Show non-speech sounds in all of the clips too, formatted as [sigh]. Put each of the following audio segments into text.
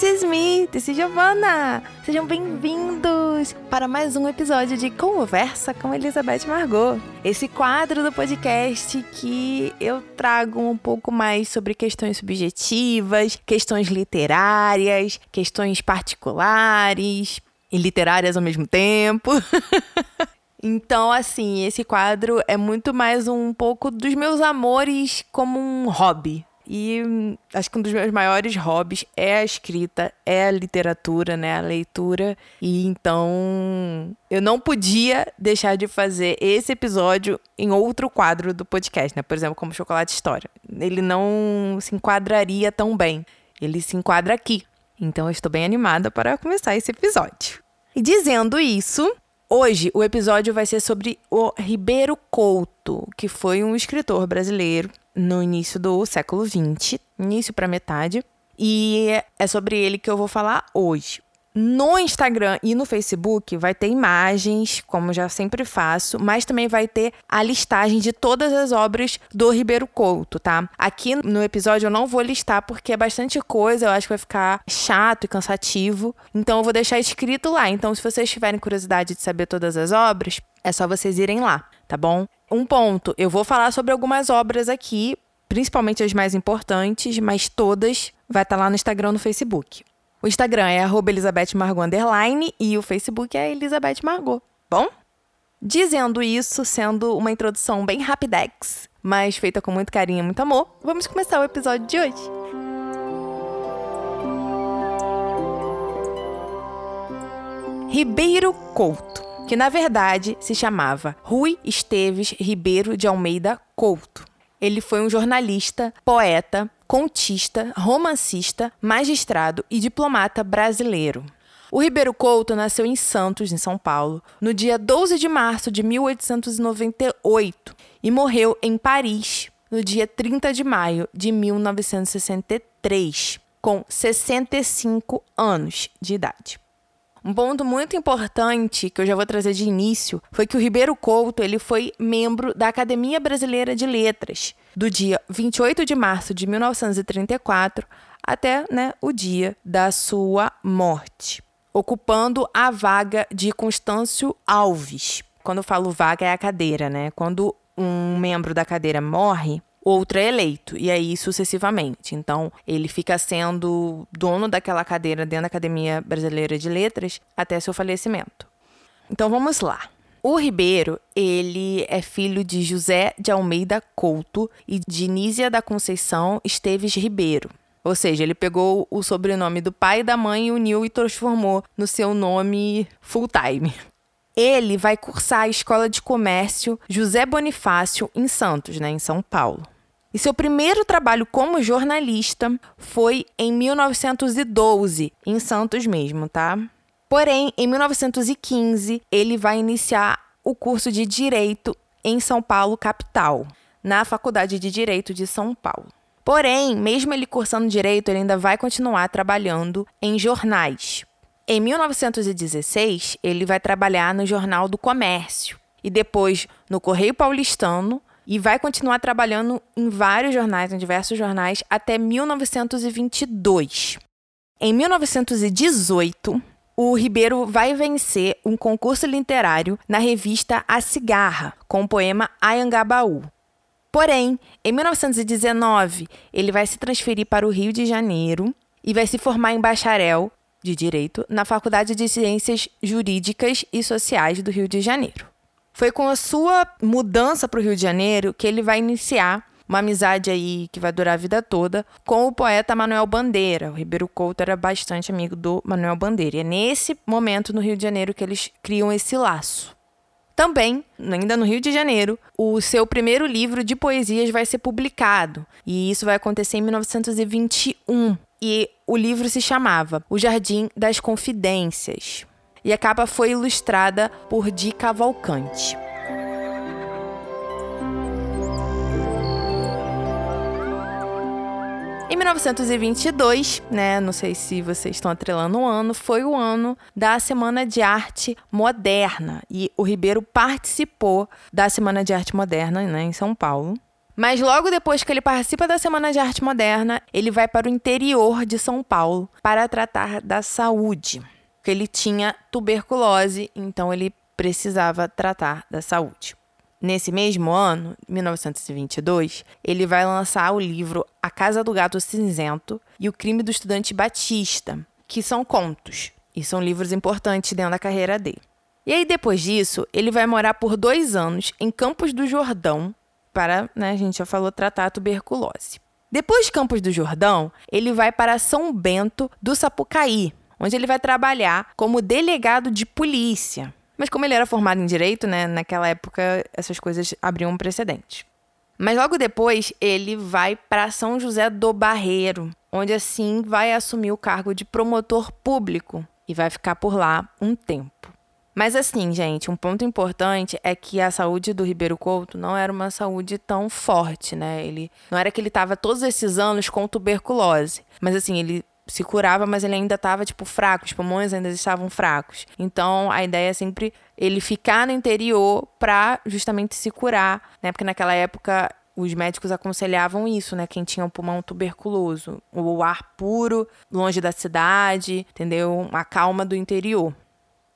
This is me, this is Giovanna. Sejam bem-vindos para mais um episódio de Conversa com Elizabeth Margot. Esse quadro do podcast que eu trago um pouco mais sobre questões subjetivas, questões literárias, questões particulares e literárias ao mesmo tempo. [laughs] Então, assim, esse quadro é muito mais um pouco dos meus amores como um hobby, e hum, acho que um dos meus maiores hobbies é a escrita, é a literatura, né? A leitura. E então eu não podia deixar de fazer esse episódio em outro quadro do podcast, né? Por exemplo, como Chocolate História. Ele não se enquadraria tão bem. Ele se enquadra aqui. Então eu estou bem animada para começar esse episódio. E dizendo isso, hoje o episódio vai ser sobre o Ribeiro Couto, que foi um escritor brasileiro no início do século XX, início para metade, e é sobre ele que eu vou falar hoje. No Instagram e no Facebook vai ter imagens, como já sempre faço, mas também vai ter a listagem de todas as obras do Ribeiro Couto, tá? Aqui no episódio eu não vou listar porque é bastante coisa, eu acho que vai ficar chato e cansativo. Então eu vou deixar escrito lá. Então, se vocês tiverem curiosidade de saber todas as obras, é só vocês irem lá, tá bom? Um ponto, eu vou falar sobre algumas obras aqui, principalmente as mais importantes, mas todas vai estar tá lá no Instagram no Facebook. O Instagram é Elizabeth Margot underline e o Facebook é Elizabeth Margot. Bom? Dizendo isso, sendo uma introdução bem rapidex, mas feita com muito carinho e muito amor, vamos começar o episódio de hoje. Ribeiro Couto que na verdade se chamava Rui Esteves Ribeiro de Almeida Couto. Ele foi um jornalista, poeta, contista, romancista, magistrado e diplomata brasileiro. O Ribeiro Couto nasceu em Santos, em São Paulo, no dia 12 de março de 1898 e morreu em Paris no dia 30 de maio de 1963, com 65 anos de idade. Um ponto muito importante que eu já vou trazer de início foi que o Ribeiro Couto ele foi membro da Academia Brasileira de Letras do dia 28 de março de 1934 até né, o dia da sua morte, ocupando a vaga de Constâncio Alves. Quando eu falo vaga é a cadeira, né? Quando um membro da cadeira morre, outro é eleito, e aí sucessivamente. Então, ele fica sendo dono daquela cadeira dentro da Academia Brasileira de Letras até seu falecimento. Então, vamos lá. O Ribeiro, ele é filho de José de Almeida Couto e de Nízia da Conceição Esteves Ribeiro. Ou seja, ele pegou o sobrenome do pai e da mãe uniu e transformou no seu nome full time. Ele vai cursar a Escola de Comércio José Bonifácio em Santos, né, em São Paulo. E seu primeiro trabalho como jornalista foi em 1912, em Santos mesmo, tá? Porém, em 1915, ele vai iniciar o curso de Direito em São Paulo, capital, na Faculdade de Direito de São Paulo. Porém, mesmo ele cursando direito, ele ainda vai continuar trabalhando em jornais. Em 1916, ele vai trabalhar no Jornal do Comércio e depois no Correio Paulistano e vai continuar trabalhando em vários jornais, em diversos jornais, até 1922. Em 1918, o Ribeiro vai vencer um concurso literário na revista A Cigarra, com o poema Ayangabaú. Porém, em 1919, ele vai se transferir para o Rio de Janeiro e vai se formar em bacharel de Direito na Faculdade de Ciências Jurídicas e Sociais do Rio de Janeiro. Foi com a sua mudança para o Rio de Janeiro que ele vai iniciar uma amizade aí que vai durar a vida toda com o poeta Manuel Bandeira. O Ribeiro Couto era bastante amigo do Manuel Bandeira. E é nesse momento no Rio de Janeiro que eles criam esse laço. Também, ainda no Rio de Janeiro, o seu primeiro livro de poesias vai ser publicado, e isso vai acontecer em 1921. E o livro se chamava O Jardim das Confidências e a capa foi ilustrada por Di Cavalcante. Em 1922, né, não sei se vocês estão atrelando o ano, foi o ano da Semana de Arte Moderna e o Ribeiro participou da Semana de Arte Moderna, né, em São Paulo. Mas logo depois que ele participa da Semana de Arte Moderna, ele vai para o interior de São Paulo para tratar da saúde. Porque ele tinha tuberculose, então ele precisava tratar da saúde. Nesse mesmo ano, 1922, ele vai lançar o livro A Casa do Gato Cinzento e O Crime do Estudante Batista, que são contos e são livros importantes dentro da carreira dele. E aí, depois disso, ele vai morar por dois anos em Campos do Jordão para, né, a gente já falou, tratar a tuberculose. Depois de Campos do Jordão, ele vai para São Bento do Sapucaí, onde ele vai trabalhar como delegado de polícia. Mas como ele era formado em direito, né, naquela época essas coisas abriam um precedente. Mas logo depois ele vai para São José do Barreiro, onde assim vai assumir o cargo de promotor público e vai ficar por lá um tempo. Mas assim, gente, um ponto importante é que a saúde do Ribeiro Couto não era uma saúde tão forte, né? Ele não era que ele estava todos esses anos com tuberculose, mas assim, ele se curava, mas ele ainda estava tipo fraco, os pulmões ainda estavam fracos. Então a ideia é sempre ele ficar no interior para justamente se curar, né? Porque naquela época os médicos aconselhavam isso, né? Quem tinha um pulmão tuberculoso, o ar puro, longe da cidade, entendeu? A calma do interior.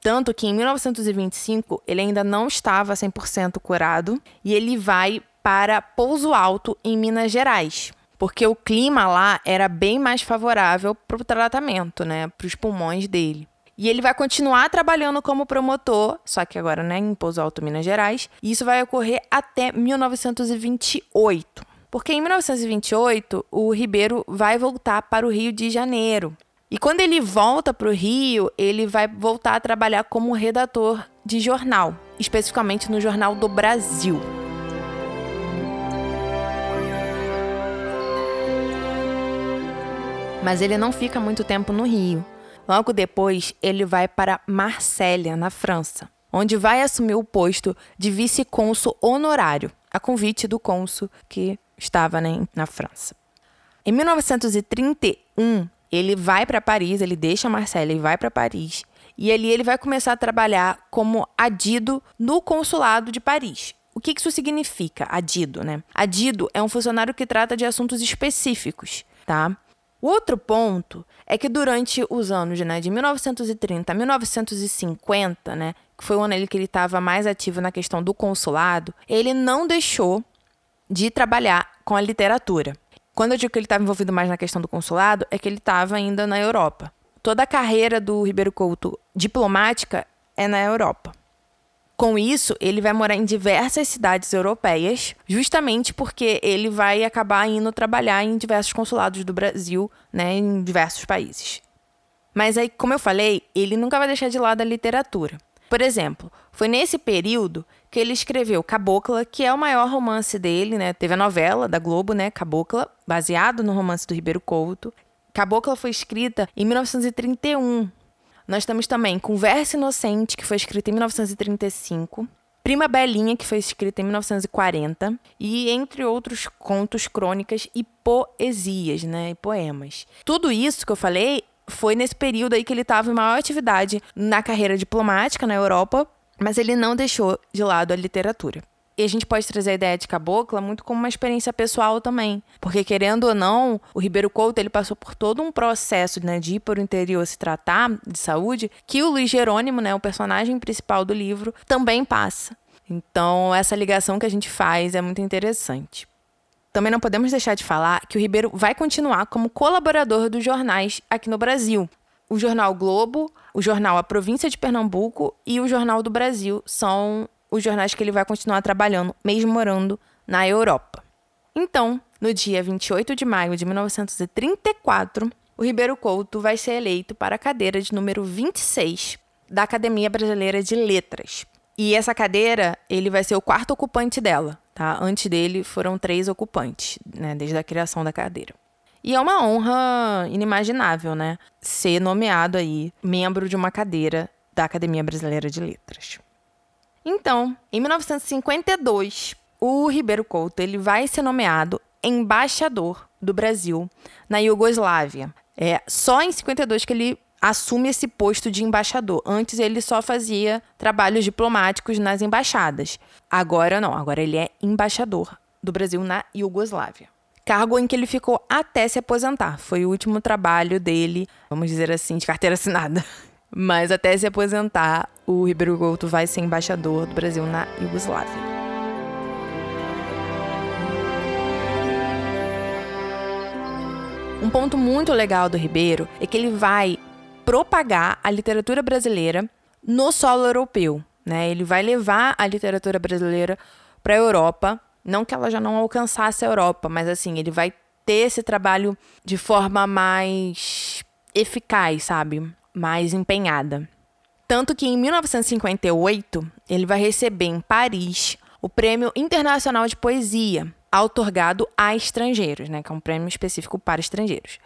Tanto que em 1925 ele ainda não estava 100% curado e ele vai para Pouso Alto, em Minas Gerais porque o clima lá era bem mais favorável para o tratamento, né, para os pulmões dele. E ele vai continuar trabalhando como promotor, só que agora né, em Pouso Alto, Minas Gerais. E isso vai ocorrer até 1928. Porque em 1928, o Ribeiro vai voltar para o Rio de Janeiro. E quando ele volta para o Rio, ele vai voltar a trabalhar como redator de jornal, especificamente no Jornal do Brasil. Mas ele não fica muito tempo no Rio. Logo depois, ele vai para Marsella, na França, onde vai assumir o posto de vice-cônsul honorário, a convite do cônsul que estava né, na França. Em 1931, ele vai para Paris, ele deixa Marsella e vai para Paris. E ali ele vai começar a trabalhar como adido no consulado de Paris. O que isso significa, adido, né? Adido é um funcionário que trata de assuntos específicos, tá? O outro ponto é que durante os anos né, de 1930 a 1950, né, que foi o ano que ele estava mais ativo na questão do consulado, ele não deixou de trabalhar com a literatura. Quando eu digo que ele estava envolvido mais na questão do consulado, é que ele estava ainda na Europa. Toda a carreira do Ribeiro Couto diplomática é na Europa. Com isso, ele vai morar em diversas cidades europeias, justamente porque ele vai acabar indo trabalhar em diversos consulados do Brasil, né, em diversos países. Mas aí, como eu falei, ele nunca vai deixar de lado a literatura. Por exemplo, foi nesse período que ele escreveu Cabocla, que é o maior romance dele, né? Teve a novela da Globo, né, Cabocla, baseado no romance do Ribeiro Couto. Cabocla foi escrita em 1931, nós temos também Conversa Inocente, que foi escrita em 1935. Prima Belinha, que foi escrita em 1940, e entre outros contos, crônicas e poesias, né, e poemas. Tudo isso que eu falei foi nesse período aí que ele estava em maior atividade na carreira diplomática na Europa, mas ele não deixou de lado a literatura. E a gente pode trazer a ideia de cabocla muito como uma experiência pessoal também. Porque, querendo ou não, o Ribeiro Couto ele passou por todo um processo né, de ir para o interior se tratar de saúde, que o Luiz Jerônimo, né, o personagem principal do livro, também passa. Então, essa ligação que a gente faz é muito interessante. Também não podemos deixar de falar que o Ribeiro vai continuar como colaborador dos jornais aqui no Brasil. O jornal Globo, o jornal A Província de Pernambuco e o Jornal do Brasil são os jornais que ele vai continuar trabalhando, mesmo morando na Europa. Então, no dia 28 de maio de 1934, o Ribeiro Couto vai ser eleito para a cadeira de número 26 da Academia Brasileira de Letras. E essa cadeira, ele vai ser o quarto ocupante dela, tá? Antes dele foram três ocupantes, né, desde a criação da cadeira. E é uma honra inimaginável, né, ser nomeado aí membro de uma cadeira da Academia Brasileira de Letras. Então, em 1952, o Ribeiro Couto ele vai ser nomeado embaixador do Brasil na Iugoslávia. É só em 52 que ele assume esse posto de embaixador. Antes ele só fazia trabalhos diplomáticos nas embaixadas. Agora não, agora ele é embaixador do Brasil na Iugoslávia. Cargo em que ele ficou até se aposentar. Foi o último trabalho dele, vamos dizer assim, de carteira assinada. [laughs] Mas até se aposentar, o Ribeiro Couto vai ser embaixador do Brasil na Iugoslávia. Um ponto muito legal do Ribeiro é que ele vai propagar a literatura brasileira no solo europeu. Né? Ele vai levar a literatura brasileira para a Europa. Não que ela já não alcançasse a Europa, mas assim, ele vai ter esse trabalho de forma mais eficaz, sabe? Mais empenhada. Tanto que em 1958 ele vai receber em Paris o Prêmio Internacional de Poesia, outorgado a estrangeiros, né, que é um prêmio específico para estrangeiros.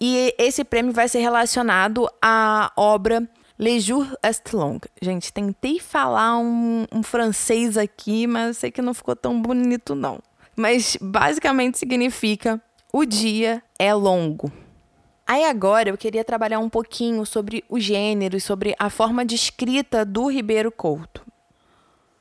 E esse prêmio vai ser relacionado à obra Le Jour est long. Gente, tentei falar um, um francês aqui, mas eu sei que não ficou tão bonito, não. Mas basicamente significa o dia é longo. Aí agora eu queria trabalhar um pouquinho sobre o gênero e sobre a forma de escrita do Ribeiro Couto.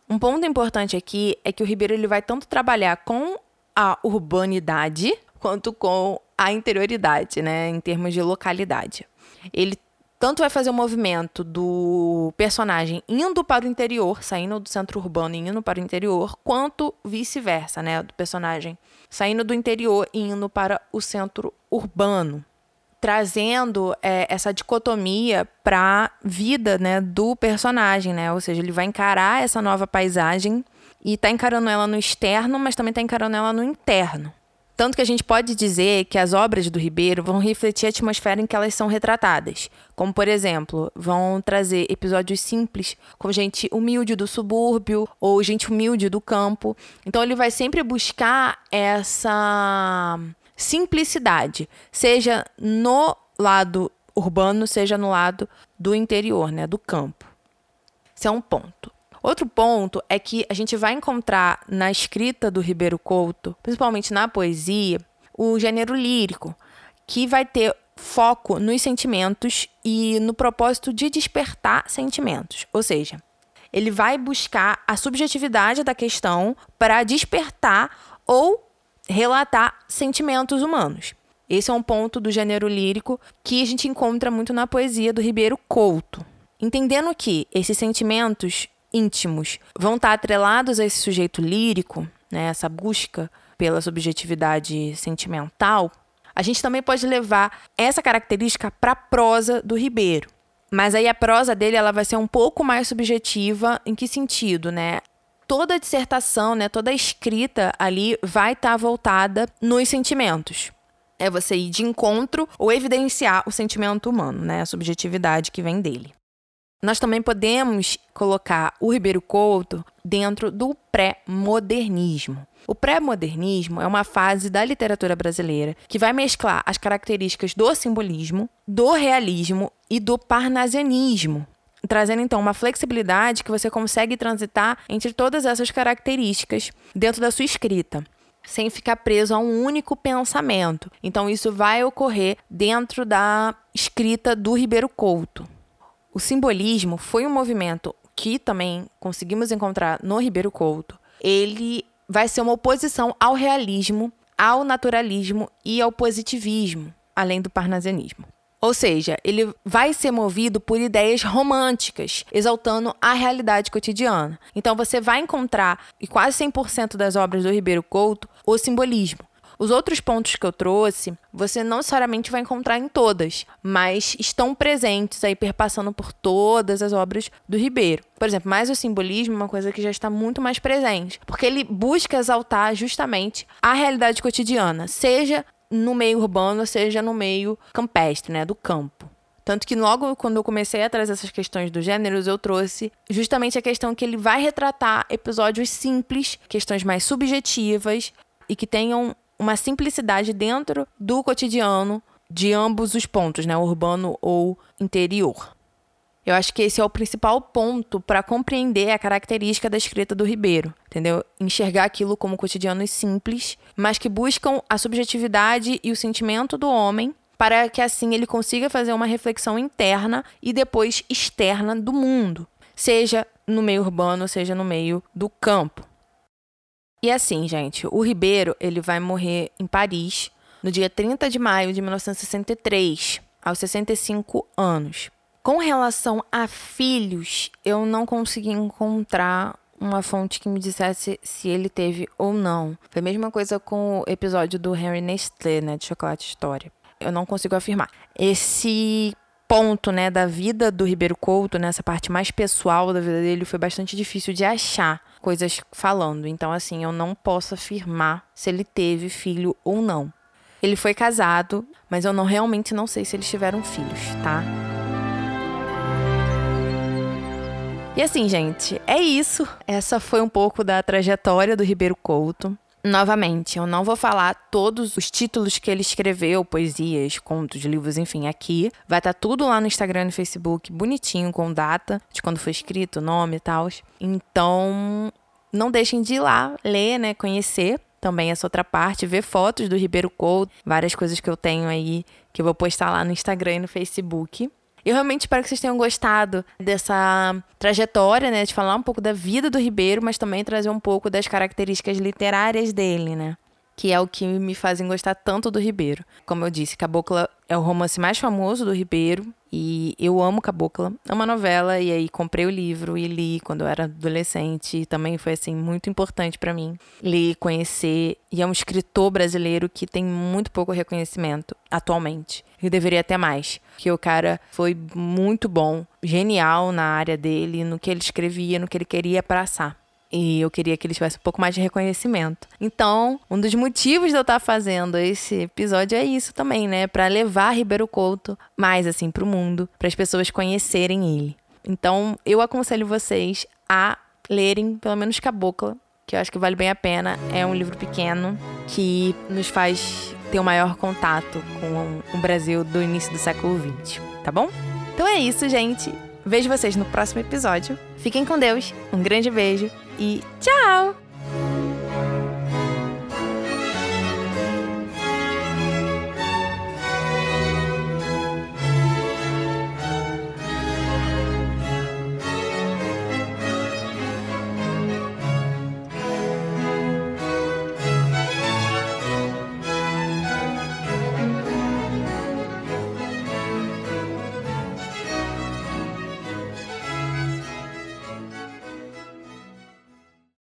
Um ponto importante aqui é que o Ribeiro ele vai tanto trabalhar com a urbanidade quanto com a interioridade, né, em termos de localidade. Ele tanto vai fazer o movimento do personagem indo para o interior, saindo do centro urbano e indo para o interior, quanto vice-versa, né, do personagem saindo do interior e indo para o centro urbano, trazendo é, essa dicotomia para a vida, né, do personagem, né, ou seja, ele vai encarar essa nova paisagem e está encarando ela no externo, mas também está encarando ela no interno. Tanto que a gente pode dizer que as obras do Ribeiro vão refletir a atmosfera em que elas são retratadas. Como, por exemplo, vão trazer episódios simples, com gente humilde do subúrbio ou gente humilde do campo. Então, ele vai sempre buscar essa simplicidade, seja no lado urbano, seja no lado do interior, né, do campo. Esse é um ponto. Outro ponto é que a gente vai encontrar na escrita do Ribeiro Couto, principalmente na poesia, o gênero lírico, que vai ter foco nos sentimentos e no propósito de despertar sentimentos. Ou seja, ele vai buscar a subjetividade da questão para despertar ou relatar sentimentos humanos. Esse é um ponto do gênero lírico que a gente encontra muito na poesia do Ribeiro Couto. Entendendo que esses sentimentos íntimos vão estar atrelados a esse sujeito lírico, né, essa busca pela subjetividade sentimental, a gente também pode levar essa característica para a prosa do Ribeiro. Mas aí a prosa dele ela vai ser um pouco mais subjetiva. Em que sentido, né? Toda a dissertação, né, toda a escrita ali vai estar tá voltada nos sentimentos. É você ir de encontro ou evidenciar o sentimento humano, né, a subjetividade que vem dele. Nós também podemos colocar o Ribeiro Couto dentro do pré-modernismo. O pré-modernismo é uma fase da literatura brasileira que vai mesclar as características do simbolismo, do realismo e do parnasianismo, trazendo então uma flexibilidade que você consegue transitar entre todas essas características dentro da sua escrita sem ficar preso a um único pensamento. Então, isso vai ocorrer dentro da escrita do Ribeiro Couto. O simbolismo foi um movimento que também conseguimos encontrar no Ribeiro Couto. Ele vai ser uma oposição ao realismo, ao naturalismo e ao positivismo, além do parnasianismo. Ou seja, ele vai ser movido por ideias românticas, exaltando a realidade cotidiana. Então você vai encontrar, em quase 100% das obras do Ribeiro Couto, o simbolismo. Os outros pontos que eu trouxe, você não necessariamente vai encontrar em todas, mas estão presentes aí, perpassando por todas as obras do Ribeiro. Por exemplo, mais o simbolismo é uma coisa que já está muito mais presente, porque ele busca exaltar justamente a realidade cotidiana, seja no meio urbano, seja no meio campestre, né, do campo. Tanto que logo quando eu comecei a trazer essas questões dos gêneros, eu trouxe justamente a questão que ele vai retratar episódios simples, questões mais subjetivas e que tenham uma simplicidade dentro do cotidiano de ambos os pontos, né, urbano ou interior. Eu acho que esse é o principal ponto para compreender a característica da escrita do Ribeiro, entendeu? Enxergar aquilo como cotidianos simples, mas que buscam a subjetividade e o sentimento do homem para que assim ele consiga fazer uma reflexão interna e depois externa do mundo, seja no meio urbano, seja no meio do campo. E assim, gente, o Ribeiro, ele vai morrer em Paris no dia 30 de maio de 1963, aos 65 anos. Com relação a filhos, eu não consegui encontrar uma fonte que me dissesse se ele teve ou não. Foi a mesma coisa com o episódio do Henry Nestlé, né, de Chocolate História. Eu não consigo afirmar. Esse ponto, né, da vida do Ribeiro Couto, nessa parte mais pessoal da vida dele, foi bastante difícil de achar coisas falando. Então, assim, eu não posso afirmar se ele teve filho ou não. Ele foi casado, mas eu não realmente não sei se eles tiveram filhos, tá? E assim, gente, é isso. Essa foi um pouco da trajetória do Ribeiro Couto. Novamente, eu não vou falar todos os títulos que ele escreveu, poesias, contos, livros, enfim, aqui. Vai estar tá tudo lá no Instagram e no Facebook, bonitinho, com data de quando foi escrito, nome e tal. Então, não deixem de ir lá, ler, né, conhecer também essa outra parte, ver fotos do Ribeiro Couto, várias coisas que eu tenho aí que eu vou postar lá no Instagram e no Facebook. Eu realmente espero que vocês tenham gostado dessa trajetória, né? De falar um pouco da vida do Ribeiro, mas também trazer um pouco das características literárias dele, né? Que é o que me fazem gostar tanto do Ribeiro. Como eu disse, Cabocla é o romance mais famoso do Ribeiro. E eu amo Cabocla, é uma novela, e aí comprei o livro e li quando eu era adolescente. E também foi, assim, muito importante para mim ler, conhecer. E é um escritor brasileiro que tem muito pouco reconhecimento atualmente. E deveria ter mais. Que o cara foi muito bom, genial na área dele, no que ele escrevia, no que ele queria passar. E eu queria que ele tivesse um pouco mais de reconhecimento. Então, um dos motivos de eu estar fazendo esse episódio é isso também, né? Para levar Ribeiro Couto mais assim para o mundo, para as pessoas conhecerem ele. Então, eu aconselho vocês a lerem pelo menos Cabocla, que eu acho que vale bem a pena. É um livro pequeno que nos faz ter um maior contato com o Brasil do início do século XX, tá bom? Então é isso, gente. Vejo vocês no próximo episódio. Fiquem com Deus. Um grande beijo e tchau!